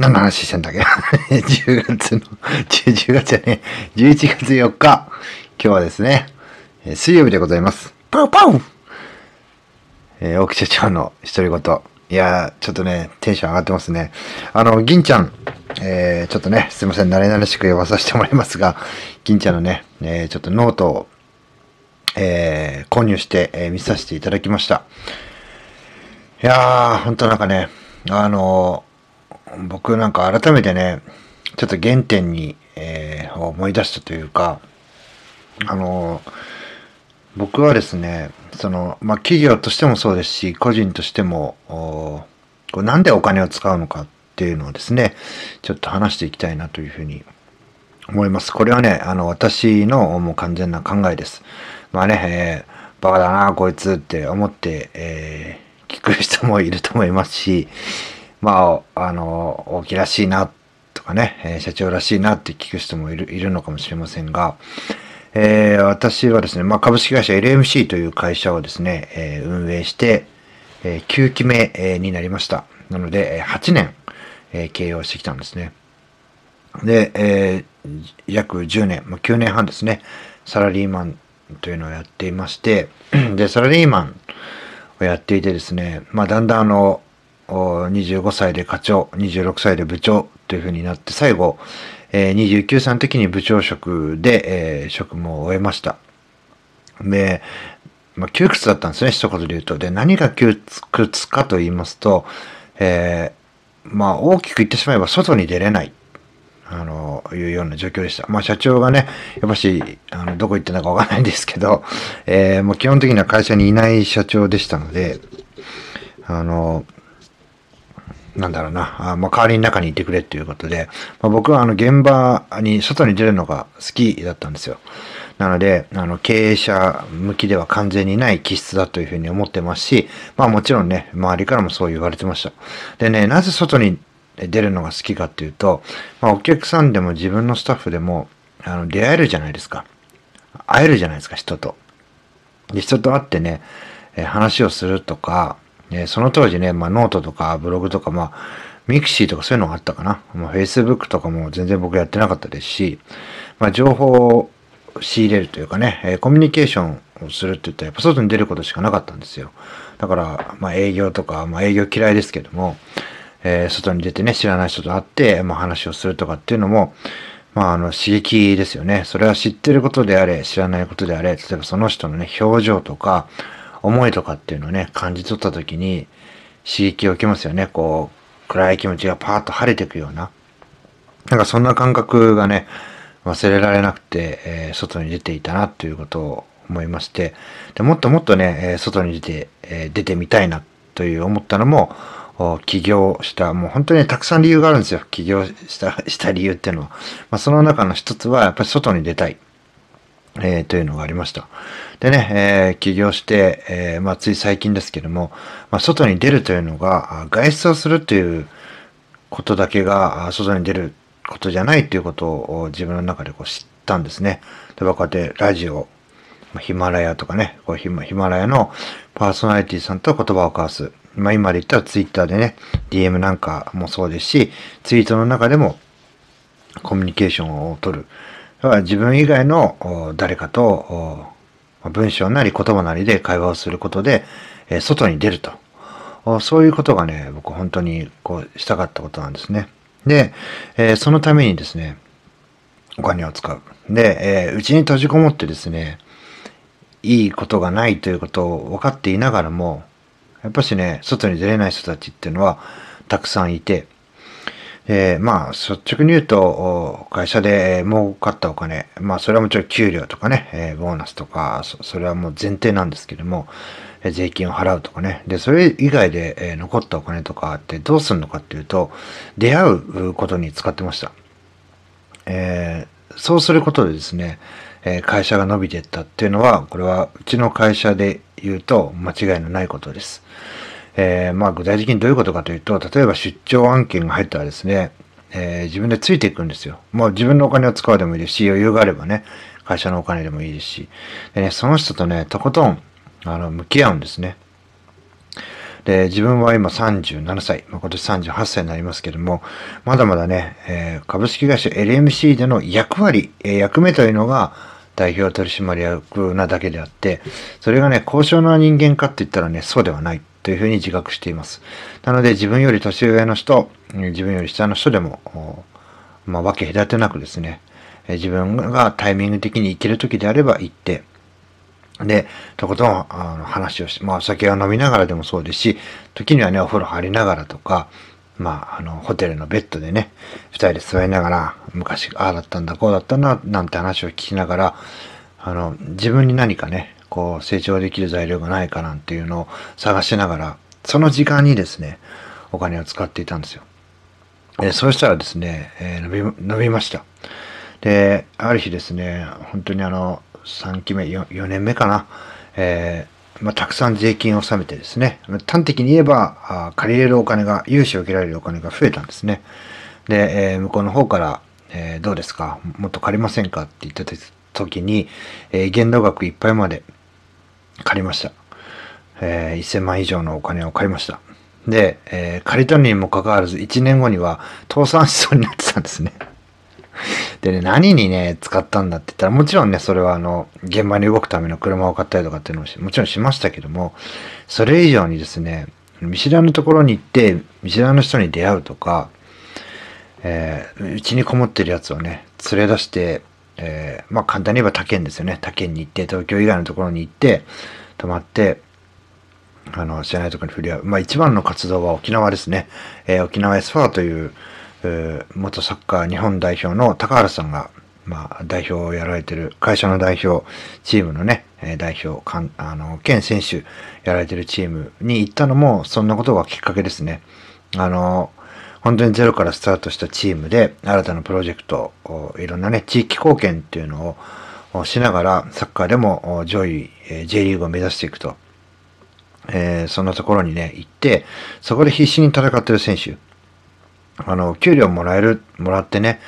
何の話してんだっけ ?10 月の、10月じゃねえ、11月4日。今日はですね、えー水曜日でございます。パウパウえー、大木社長の独り言。いやー、ちょっとね、テンション上がってますね。あの、銀ちゃん、えー、ちょっとね、すいません、慣れ慣れしく呼ばさせてもらいますが、銀ちゃんのね、えー、ちょっとノートを、えー、購入して、えー見させていただきました。いやー、ほんとなんかね、あのー僕なんか改めてね、ちょっと原点に、えー思い出したというか、あの僕はですね、その、まあ、企業としてもそうですし、個人としても、こうなんでお金を使うのかっていうのをですね、ちょっと話していきたいなというふうに思います。これはね、あの、私のもう完全な考えです。まあね、えーバカだな、こいつって思って、えー聞く人もいると思いますし、まあ、あの、大きらしいな、とかね、え社長らしいなって聞く人もいるいるのかもしれませんが、えー私はですね、まあ、株式会社 LMC という会社をですね、えー運営して、えー9期目、えーになりました。なので、えー8年、えー経営をしてきたんですね。で、えー約10年、まあ、9年半ですね、サラリーマンというのをやっていまして、で、サラリーマンをやっていてですね、まあ、だんだんあの、25歳で課長、26歳で部長というふうになって、最後、えー29歳の時に部長職で、えー職務を終えました。で、まあ、窮屈だったんですね、一言で言うと。で、何が窮屈かと言いますと、えーまあ、大きく言ってしまえば外に出れない。あの、いうような状況でした。まあ、社長がね、やっぱし、あの、どこ行ってんだかわかんないんですけど、えーもう基本的には会社にいない社長でしたので、あの、なんだろうな、あまあ、代わりに中にいてくれっていうことで、まあ、僕はあの現場に外に出るのが好きだったんですよ。なので、あの経営者向きでは完全にない気質だというふうに思ってますし、まあもちろんね、周りからもそう言われてました。でね、なぜ外に出るのが好きかっていうと、まあお客さんでも自分のスタッフでも、あの出会えるじゃないですか。会えるじゃないですか、人と。で、人と会ってね、話をするとか、えーその当時ね、まあノートとかブログとか、まあ、ミクシーとかそういうのがあったかな。まあ、Facebook とかも全然僕やってなかったですし、まあ、情報を仕入れるというかね、えコミュニケーションをするって言ったら、やっぱ外に出ることしかなかったんですよ。だから、まあ、営業とか、まあ、営業嫌いですけども、えー外に出てね、知らない人と会って、まあ、話をするとかっていうのも、まあ、あの、刺激ですよね。それは知ってることであれ、知らないことであれ、例えばその人のね、表情とか、思いとかっていうのをね、感じ取った時に、刺激を受けますよね。こう、暗い気持ちがパーッと晴れていくような。なんかそんな感覚がね、忘れられなくて、えー外に出ていたなということを思いまして、でもっともっとね、えー外に出て、えー出てみたいなという思ったのも、起業した、もう本当にたくさん理由があるんですよ。起業した、した理由っていうのは。まあ、その中の一つは、やっぱり外に出たい。えーというのがありました。でね、えー起業して、えーまあ、つい最近ですけども、まあ、外に出るというのが、外出をするということだけが、外に出ることじゃないということを自分の中でこう知ったんですね。例えばこうやってラジオ、ヒマラヤとかね、こうヒマヒマラヤのパーソナリティさんと言葉を交わす。まあ今で言ったらツイッターでね、DM なんかもそうですし、ツイートの中でもコミュニケーションを取る。自分以外の誰かと文章なり言葉なりで会話をすることで、外に出ると。そういうことがね、僕本当にこうしたかったことなんですね。で、そのためにですね、お金を使う。で、えうちに閉じこもってですね、いいことがないということを分かっていながらも、やっぱしね、外に出れない人たちっていうのはたくさんいて、えーまあ、率直に言うと、会社で儲かったお金、まあ、それはもちろん給料とかね、えーボーナスとか、そそれはもう前提なんですけども、え税金を払うとかね。で、それ以外で、え残ったお金とかってどうするのかっていうと、出会うことに使ってました。えーそうすることでですね、え会社が伸びていったっていうのは、これはうちの会社で言うと間違いのないことです。えーまあ具体的にどういうことかというと、例えば出張案件が入ったらですね、えー自分でついていくんですよ。もう自分のお金を使うでもいいですし、余裕があればね、会社のお金でもいいですし、でね、その人とね、とことん、あの、向き合うんですね。で、自分は今37歳、まあ、今年38歳になりますけども、まだまだね、えー、株式会社 LMC での役割、えー、役目というのが代表取締役なだけであって、それがね、高尚な人間かって言ったらね、そうではないというふうに自覚しています。なので、自分より年上の人、自分より下の人でも、まあ、分け隔てなくですね、自分がタイミング的に行ける時であれば行って、で、とことんあの話をして、まあお酒を飲みながらでもそうですし、時にはね、お風呂入りながらとか、まあ、あの、ホテルのベッドでね、二人で座りながら、昔、ああだったんだ、こうだったんだ、なんて話を聞きながら、あの、自分に何かね、こう、成長できる材料がないかなんていうのを探しながら、その時間にですね、お金を使っていたんですよ。えそうしたらですね、えー、伸び、伸びました。で、ある日ですね、本当にあの、3期目4、4年目かな、えー、まあ、たくさん税金を納めてですね、端的に言えば、あ借りれるお金が、融資を受けられるお金が増えたんですね。で、えー、向こうの方から、え、どうですか？もっと借りませんか？って言った時に、え、限度額いっぱいまで借りました。えー、1000万以上のお金を借りました。で、えー、借りたにもかかわらず1年後には倒産しそうになってたんですね。でね、何にね、使ったんだって言ったら、もちろんね、それはあの、現場に動くための車を買ったりとかっていうのももちろんしましたけども、それ以上にですね、見知らぬところに行って、見知らぬ人に出会うとか、えー、うちにこもってるやつをね、連れ出して、えー、まあ簡単に言えば他県ですよね。他県に行って、東京以外のところに行って、泊まって、あの、知らないところに振り合う。まあ一番の活動は沖縄ですね。えー、沖縄 S ファーという、元サッカー日本代表の高原さんが、まあ、代表をやられてる、会社の代表、チームのね、え代表、かんあの、県選手やられてるチームに行ったのも、そんなことがきっかけですね。あの、本当にゼロからスタートしたチームで、新たなプロジェクト、いろんなね、地域貢献っていうのをしながら、サッカーでも上位、J リーグを目指していくと。えー、そんなところにね、行って、そこで必死に戦ってる選手、あの、給料もらえる、もらってね、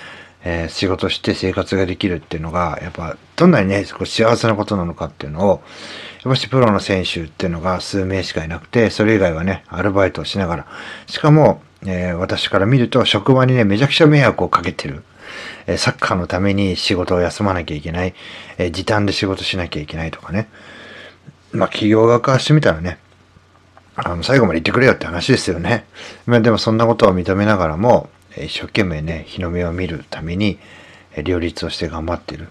えー、仕事して生活ができるっていうのが、やっぱ、どんなにね、こ幸せなことなのかっていうのを、やっぱしプロの選手っていうのが数名しかいなくて、それ以外はね、アルバイトをしながら、しかも、えー、私から見ると、職場にね、めちゃくちゃ迷惑をかけてる。えー、サッカーのために仕事を休まなきゃいけない。え時短で仕事しなきゃいけないとかね。まあ、企業側からしてみたらね、あの、最後まで言ってくれよって話ですよね。まあでもそんなことを認めながらも、一生懸命ね、日の目を見るために、両立をして頑張ってる。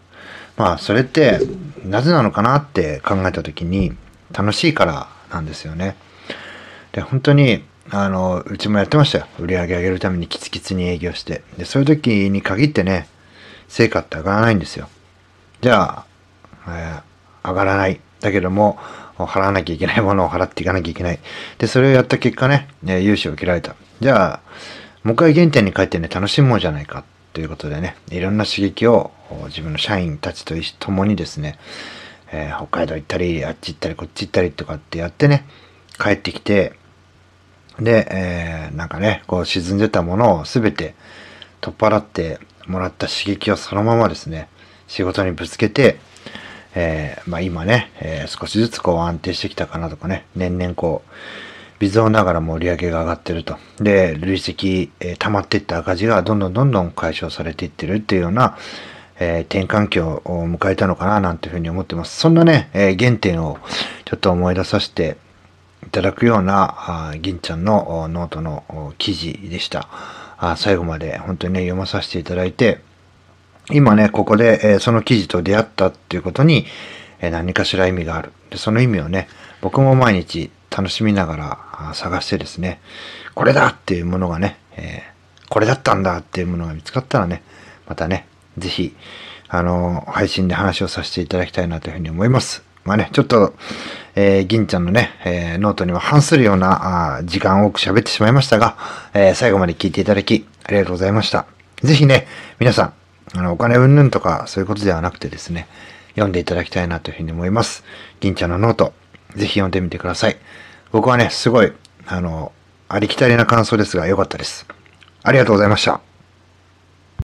まあ、それって、なぜなのかなって考えたときに、楽しいからなんですよね。で、本当に、あの、うちもやってましたよ。売り上げ上げるためにキツキツに営業して。で、そういう時に限ってね、成果って上がらないんですよ。じゃあ、えー、上がらない。だけども、払わなきゃいけないものを払っていかなきゃいけない。で、それをやった結果ね、融資を受けられた。じゃあ、もう一回原点に帰ってね、楽しもうじゃないかということでね、いろんな刺激を自分の社員たちと共にですね、えー、北海道行ったり、あっち行ったり、こっち行ったりとかってやってね、帰ってきて、で、えー、なんかね、こう沈んでたものを全て取っ払ってもらった刺激をそのままですね、仕事にぶつけて、えー、まあ今ね、えー、少しずつこう安定してきたかなとかね、年々こう、微増ながらも売り上げが上がってると。で、累積、えー、溜まっていった赤字がどんどんどんどん解消されていってるっていうような、えー、転換期を迎えたのかななんていうふうに思ってます。そんなね、えー、原点をちょっと思い出させていただくような、銀ちゃんのノートの記事でした。最後まで本当にね、読まさせていただいて、今ね、ここで、え、その記事と出会ったっていうことに、え、何かしら意味がある。で、その意味をね、僕も毎日楽しみながら探してですね、これだっていうものがね、え、これだったんだっていうものが見つかったらね、またね、ぜひ、あの配信で話をさせていただきたいなというふうに思います。まあね、ちょっと、えー、銀ちゃんのね、えー、ノートには反するようなあ時間を多く喋ってしまいましたが、えー、最後まで聞いていただき、ありがとうございました。ぜひね、皆さん、あの、お金うんぬんとかそういうことではなくてですね、読んでいただきたいなというふうに思います。銀ちゃんのノート、ぜひ読んでみてください。僕はね、すごい、あの、ありきたりな感想ですが良かったです。ありがとうございました。